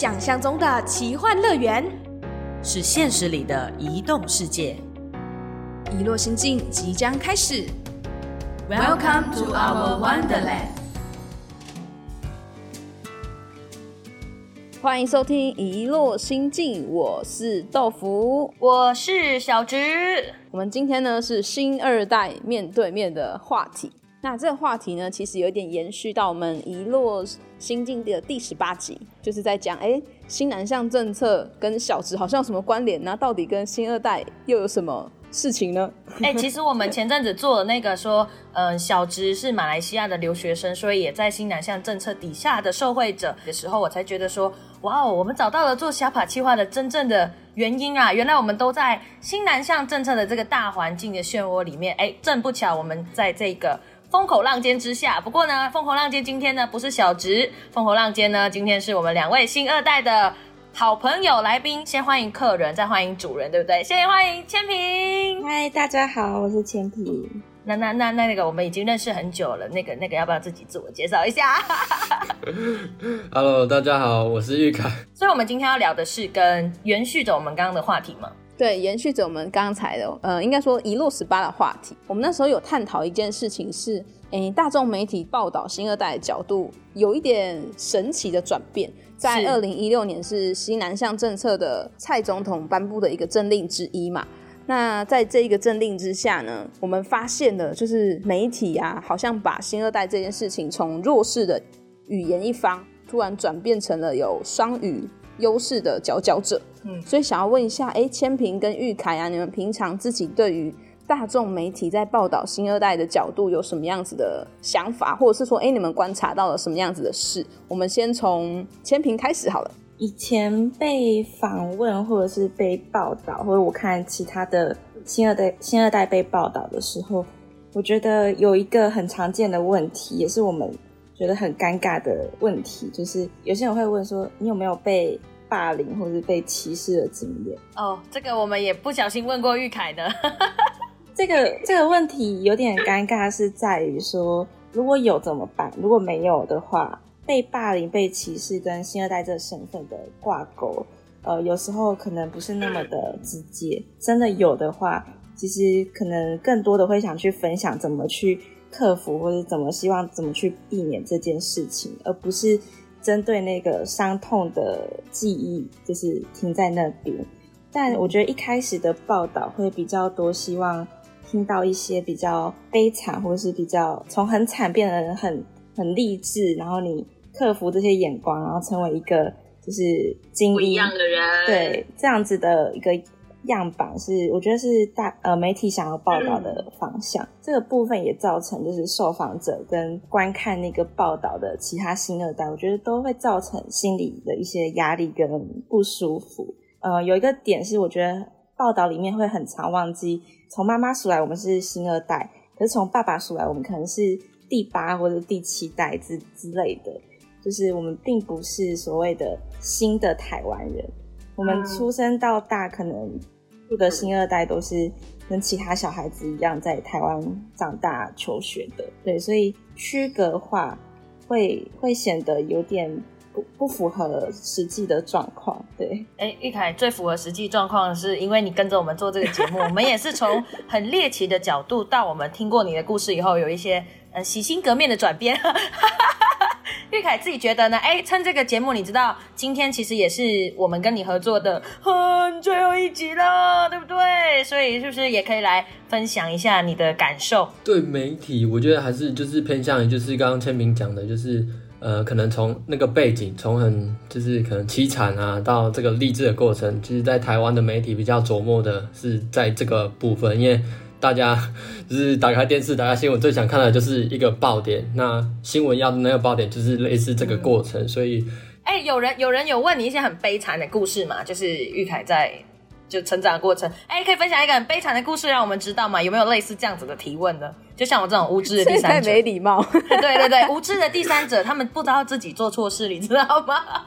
想象中的奇幻乐园，是现实里的移动世界。遗落心境即将开始。Welcome to our Wonderland。欢迎收听《遗落心境》，我是豆腐。我是小直。我们今天呢是新二代面对面的话题。那这个话题呢，其实有点延续到我们《遗落心境》的第十八集，就是在讲，哎，新南向政策跟小直好像有什么关联呢？到底跟新二代又有什么事情呢？哎、其实我们前阵子做了那个说，嗯、小直是马来西亚的留学生，所以也在新南向政策底下的受惠者的时候，我才觉得说，哇哦，我们找到了做小法计划的真正的原因啊！原来我们都在新南向政策的这个大环境的漩涡里面，哎，正不巧我们在这个。风口浪尖之下，不过呢，风口浪尖今天呢不是小直，风口浪尖呢今天是我们两位新二代的好朋友来宾，先欢迎客人，再欢迎主人，对不对？先欢迎千平。嗨，大家好，我是千平。那那那那那个我们已经认识很久了，那个那个要不要自己自我介绍一下？Hello，大家好，我是玉凯。所以我们今天要聊的是跟延续着我们刚刚的话题嘛。对，延续着我们刚才的，呃，应该说一落十八的话题。我们那时候有探讨一件事情是，诶，大众媒体报道新二代的角度有一点神奇的转变。在二零一六年是西南向政策的蔡总统颁布的一个政令之一嘛。那在这一个政令之下呢，我们发现了就是媒体啊，好像把新二代这件事情从弱势的语言一方，突然转变成了有双语优势的佼佼者。嗯所以想要问一下，哎，千平跟玉凯啊，你们平常自己对于大众媒体在报道新二代的角度有什么样子的想法，或者是说，哎，你们观察到了什么样子的事？我们先从千平开始好了。以前被访问或者是被报道，或者我看其他的新二代新二代被报道的时候，我觉得有一个很常见的问题，也是我们觉得很尴尬的问题，就是有些人会问说，你有没有被霸凌或者被歧视的经验？哦，这个我们也不小心问过玉凯的。这个这个问题有点尴尬，是在于说，如果有怎么办？如果没有的话，被霸凌、被歧视跟新二代这个身份的挂钩，呃，有时候可能不是那么的直接。真的有的话，其实可能更多的会想去分享怎么去克服，或者怎么希望怎么去避免这件事情，而不是针对那个伤痛的记忆，就是停在那边。但我觉得一开始的报道会比较多，希望听到一些比较悲惨，或者是比较从很惨变得很很励志，然后你克服这些眼光，然后成为一个就是精英的人对这样子的一个样板是，我觉得是大呃媒体想要报道的方向。这个部分也造成就是受访者跟观看那个报道的其他新二代，我觉得都会造成心理的一些压力跟不舒服。呃，有一个点是我觉得报道里面会很常忘记，从妈妈数来我们是新二代，可是从爸爸数来我们可能是第八或者第七代之之类的。就是我们并不是所谓的新的台湾人，我们出生到大可能住的新二代都是跟其他小孩子一样在台湾长大求学的，对，所以区隔化会会显得有点不不符合实际的状况，对。哎，玉凯最符合实际状况，是因为你跟着我们做这个节目，我们也是从很猎奇的角度，到我们听过你的故事以后，有一些呃洗心革面的转变。玉凯自己觉得呢？哎，趁这个节目，你知道今天其实也是我们跟你合作的很最后一集了，对不对？所以是不是也可以来分享一下你的感受？对媒体，我觉得还是就是偏向于就是刚刚千明讲的，就是呃，可能从那个背景，从很就是可能凄惨啊，到这个励志的过程，其实，在台湾的媒体比较琢磨的是在这个部分，因为大家就是打开电视、打开新闻，最想看的就是一个爆点。那新闻要的那个爆点，就是类似这个过程，所以哎，有人有人有问你一些很悲惨的故事吗？就是玉凯在就成长的过程，哎，可以分享一个很悲惨的故事让我们知道吗？有没有类似这样子的提问呢？就像我这种无知的第三者，没礼貌。对对对，无知的第三者，他们不知道自己做错事，你知道吗？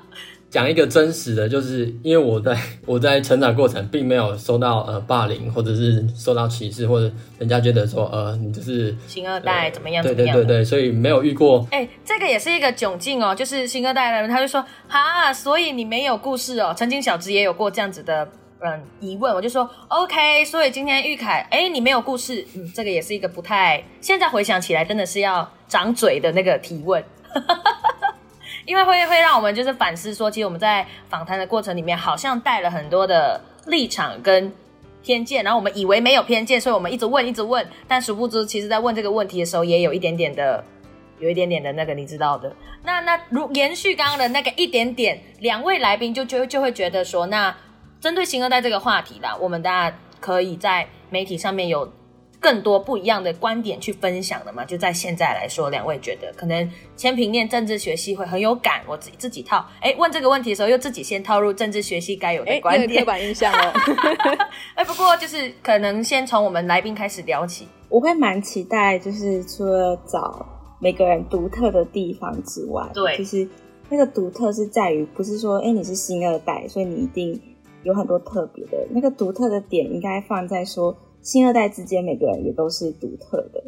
讲一个真实的，就是因为我在 我在成长过程并没有受到呃霸凌，或者是受到歧视，或者人家觉得说呃你就是星二代怎么样对。对对对，所以没有遇过。哎、这个也是一个窘境哦，就是新二代的人，他就说哈，所以你没有故事哦。曾经小直也有过这样子的嗯疑问，我就说 OK，所以今天玉凯，哎，你没有故事，嗯，这个也是一个不太，现在回想起来真的是要长嘴的那个提问。因为会会让我们就是反思说，其实我们在访谈的过程里面，好像带了很多的立场跟偏见，然后我们以为没有偏见，所以我们一直问一直问，但殊不知，其实在问这个问题的时候，也有一点点的，有一点点的那个你知道的。那那如延续刚刚的那个一点点，两位来宾就就就会觉得说，那针对新二代这个话题啦，我们大家可以在媒体上面有更多不一样的观点去分享的嘛？就在现在来说，两位觉得可能千平念政治学系会很有感，我自己自己套。哎，问这个问题的时候，又自己先套入政治学系该有的哎，观点那个刻。板印象哦。哎，不过就是可能先从我们来宾开始聊起。我会蛮期待，就是除了找每个人独特的地方之外，对就是那个独特是在于，不是说，哎、你是新二代，所以你一定有很多特别的。那个独特的点应该放在说，新二代之间每个人也都是独特的，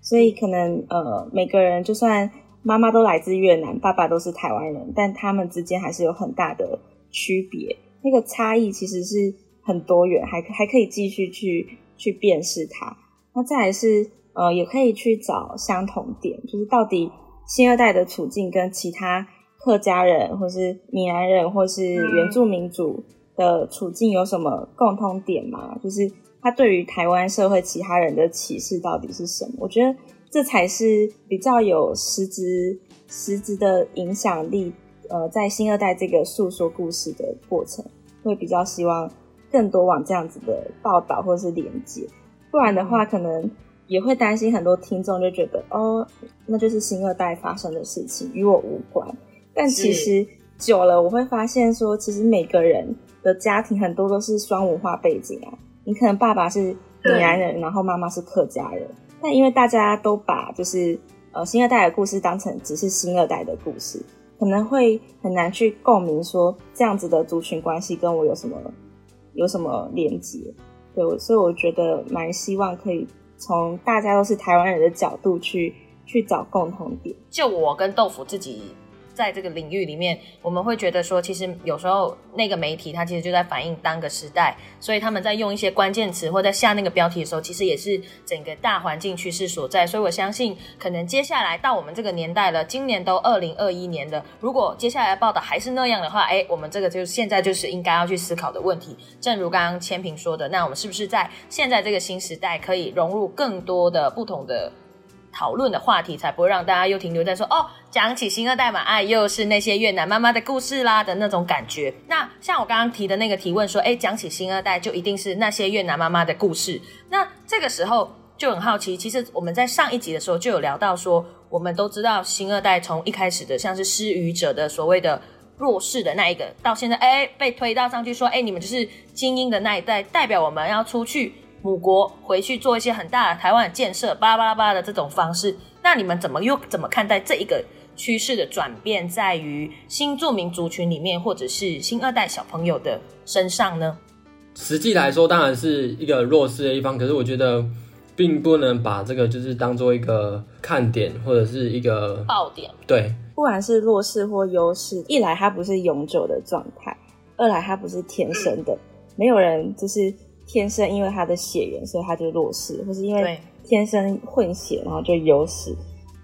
所以可能呃，每个人就算妈妈都来自越南，爸爸都是台湾人，但他们之间还是有很大的区别。那个差异其实是很多元，还还可以继续去去辨识它。那再来是呃，也可以去找相同点，就是到底新二代的处境跟其他客家人或是闽南人或是原住民族的处境有什么共通点吗？就是他对于台湾社会其他人的歧视到底是什么？我觉得这才是比较有实质实质的影响力。呃，在新二代这个诉说故事的过程，会比较希望更多往这样子的报道或是连接。不然的话，可能也会担心很多听众就觉得，哦，那就是新二代发生的事情，与我无关。但其实久了，我会发现说，其实每个人的家庭很多都是双文化背景啊。你可能爸爸是闽南人，然后妈妈是客家人，但因为大家都把就是呃新二代的故事当成只是新二代的故事，可能会很难去共鸣说这样子的族群关系跟我有什么有什么连接。对，所以我觉得蛮希望可以从大家都是台湾人的角度去去找共同点。就我跟豆腐自己在这个领域里面，我们会觉得说，其实有时候那个媒体它其实就在反映当个时代，所以他们在用一些关键词或在下那个标题的时候，其实也是整个大环境趋势所在。所以我相信，可能接下来到我们这个年代了，今年都二零二一年了，如果接下来报道还是那样的话，哎，我们这个就现在就是应该要去思考的问题。正如刚刚千平说的，那我们是不是在现在这个新时代可以融入更多的不同的？讨论的话题，才不会让大家又停留在说哦，讲起新二代嘛，哎，又是那些越南妈妈的故事啦的那种感觉。那像我刚刚提的那个提问说，哎，讲起新二代就一定是那些越南妈妈的故事。那这个时候就很好奇，其实我们在上一集的时候就有聊到说，我们都知道新二代从一开始的像是失语者的所谓的弱势的那一个，到现在哎被推到上去说，哎，你们就是精英的那一代，代表我们要出去。母国回去做一些很大的台湾的建设，巴拉巴拉巴拉的这种方式，那你们怎么又怎么看待这一个趋势的转变，在于新住民族群里面，或者是新二代小朋友的身上呢？实际来说，当然是一个弱势的一方，可是我觉得并不能把这个就是当做一个看点或者是一个爆点。对，不管是弱势或优势，一来它不是永久的状态，二来它不是天生的，没有人就是。天生因为他的血缘，所以他就弱势，或是因为天生混血，然后就优势。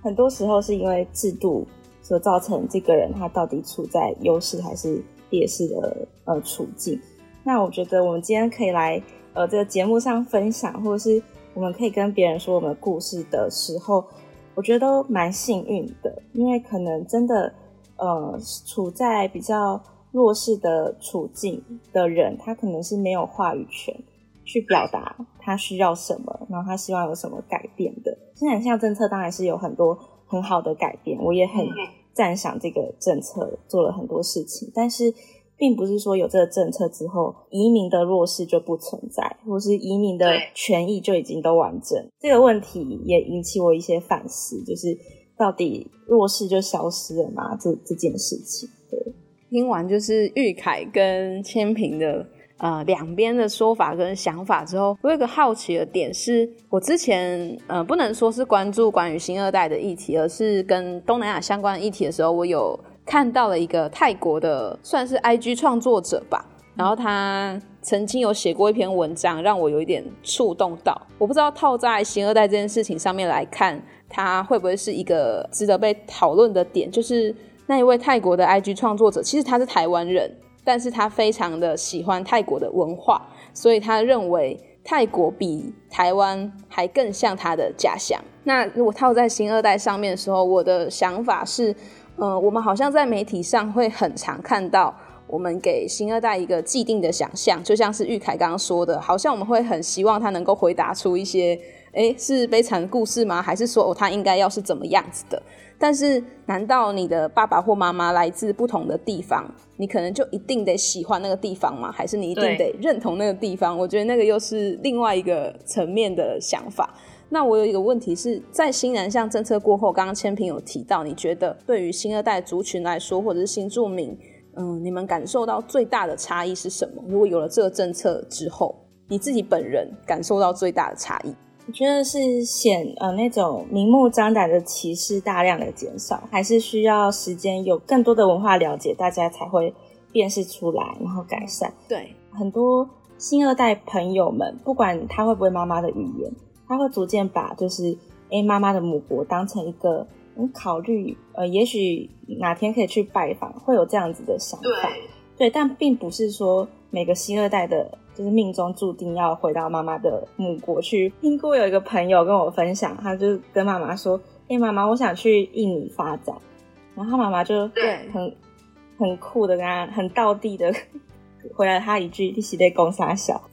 很多时候是因为制度所造成这个人他到底处在优势还是劣势的呃处境。那我觉得我们今天可以来呃这个节目上分享，或者是我们可以跟别人说我们故事的时候，我觉得都蛮幸运的，因为可能真的呃处在比较弱势的处境的人，他可能是没有话语权。去表达他需要什么，然后他希望有什么改变的。新南向政策当然是有很多很好的改变，我也很赞赏这个政策做了很多事情。但是，并不是说有这个政策之后，移民的弱势就不存在，或是移民的权益就已经都完整。这个问题也引起我一些反思，就是到底弱势就消失了吗？这这件事情，对。听完就是玉凯跟千平的呃两边的说法跟想法之后，我有个好奇的点是，我之前呃不能说是关注关于新二代的议题，而是跟东南亚相关议题的时候，我有看到了一个泰国的算是 IG 创作者吧，然后他曾经有写过一篇文章，让我有一点触动到。我不知道套在新二代这件事情上面来看，它会不会是一个值得被讨论的点，就是。那一位泰国的 IG 创作者，其实他是台湾人，但是他非常的喜欢泰国的文化，所以他认为泰国比台湾还更像他的家乡。那如果套在新二代上面的时候，我的想法是，嗯，我们好像在媒体上会很常看到，我们给新二代一个既定的想象，就像是玉凯刚刚说的，好像我们会很希望他能够回答出一些，诶，是悲惨的故事吗？还是说他应该要是怎么样子的？但是，难道你的爸爸或妈妈来自不同的地方，你可能就一定得喜欢那个地方吗？还是你一定得认同那个地方？我觉得那个又是另外一个层面的想法。那我有一个问题是在新南向政策过后，刚刚千平有提到，你觉得对于新二代族群来说，或者是新住民，嗯，你们感受到最大的差异是什么？如果有了这个政策之后，你自己本人感受到最大的差异？我觉得是显呃那种明目张胆的歧视大量的减少，还是需要时间有更多的文化了解，大家才会辨识出来，然后改善。对，很多新二代朋友们，不管他会不会妈妈的语言，他会逐渐把就是哎妈妈的母国当成一个嗯考虑呃也许哪天可以去拜访，会有这样子的想法。对，但并不是说每个新二代的。就是命中注定要回到妈妈的母国去。听过有一个朋友跟我分享，他就跟妈妈说：“哎，妈妈，我想去印尼发展。”然后他妈妈就很很酷的跟他很道地的 回来他一句：“一起在公傻小。”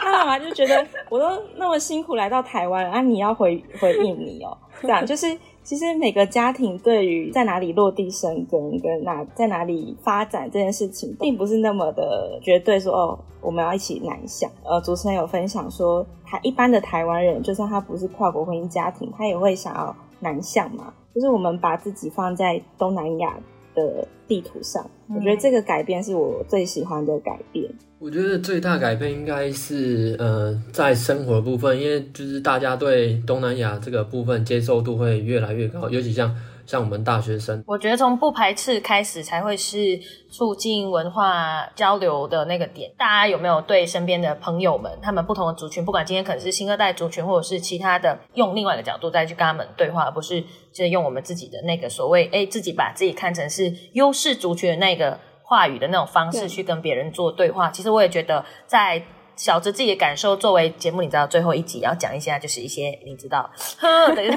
他妈妈就觉得我都那么辛苦来到台湾了，啊，你要回回印尼哦？这样就是。其实每个家庭对于在哪里落地生根跟哪在哪里发展这件事情，并不是那么的绝对说哦，我们要一起南向。呃，主持人有分享说，他一般的台湾人，就算他不是跨国婚姻家庭，他也会想要南向嘛。就是我们把自己放在东南亚的地图上，我觉得这个改变是我最喜欢的改变。我觉得最大改变应该是，呃，在生活部分，因为就是大家对东南亚这个部分接受度会越来越高，尤其像像我们大学生，我觉得从不排斥开始才会是促进文化交流的那个点。大家有没有对身边的朋友们，他们不同的族群，不管今天可能是新二代族群，或者是其他的，用另外一个角度再去跟他们对话，而不是就是用我们自己的那个所谓，哎，自己把自己看成是优势族群的那个。话语的那种方式去跟别人做对话，其实我也觉得，在小着自己的感受，作为节目，你知道最后一集要讲一下，就是一些你知道，呵等一下，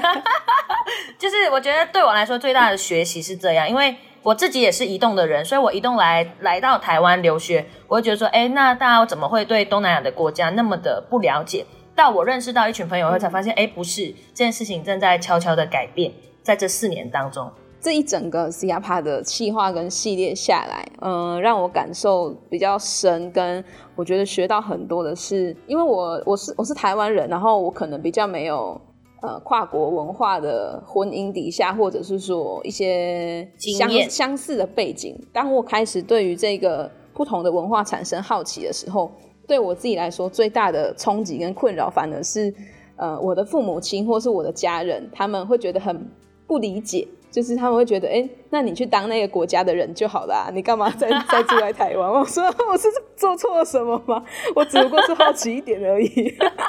就是我觉得对我来说最大的学习是这样，因为我自己也是移动的人，所以我移动来来到台湾留学，我会觉得说，哎，那大家怎么会对东南亚的国家那么的不了解？到我认识到一群朋友后，才发现，哎，不是这件事情正在悄悄的改变，在这四年当中。这一整个 C R P A 的企划跟系列下来，嗯，让我感受比较深，跟我觉得学到很多的是，因为我我是我是台湾人，然后我可能比较没有呃跨国文化的婚姻底下，或者是说一些相相似的背景。当我开始对于这个不同的文化产生好奇的时候，对我自己来说最大的冲击跟困扰，反而是呃我的父母亲或是我的家人，他们会觉得很不理解。就是他们会觉得，哎，那你去当那个国家的人就好了，你干嘛再 再住在台湾？我说我是做错了什么吗？我只不过是好奇一点而已，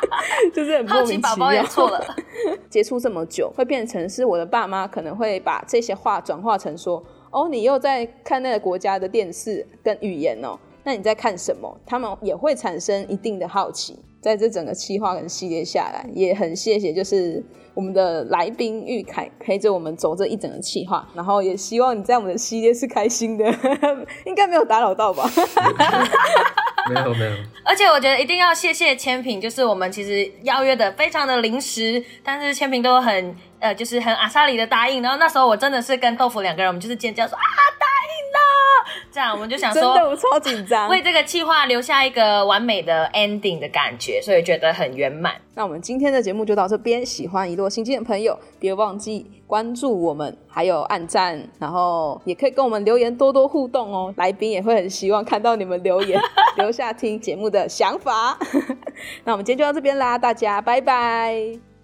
就是很莫名其妙。错了，接触这么久，会变成是我的爸妈可能会把这些话转化成说，哦，你又在看那个国家的电视跟语言哦，那你在看什么？他们也会产生一定的好奇。在这整个企划跟系列下来，也很谢谢，就是我们的来宾玉凯陪着我们走这一整个企划，然后也希望你在我们的系列是开心的，应该没有打扰到吧？没有没有。而且我觉得一定要谢谢千平，就是我们其实邀约的非常的临时，但是千平都很呃，就是很阿萨里的答应，然后那时候我真的是跟豆腐两个人，我们就是尖叫说啊。这样我们就想说真的超紧张。为这个计划留下一个完美的 ending 的感觉，所以觉得很圆满。那我们今天的节目就到这边，喜欢一落心经的朋友，别忘记关注我们，还有按赞，然后也可以跟我们留言多多互动哦。来宾也会很希望看到你们留言，留下听节目的想法。那我们今天就到这边啦，大家拜拜。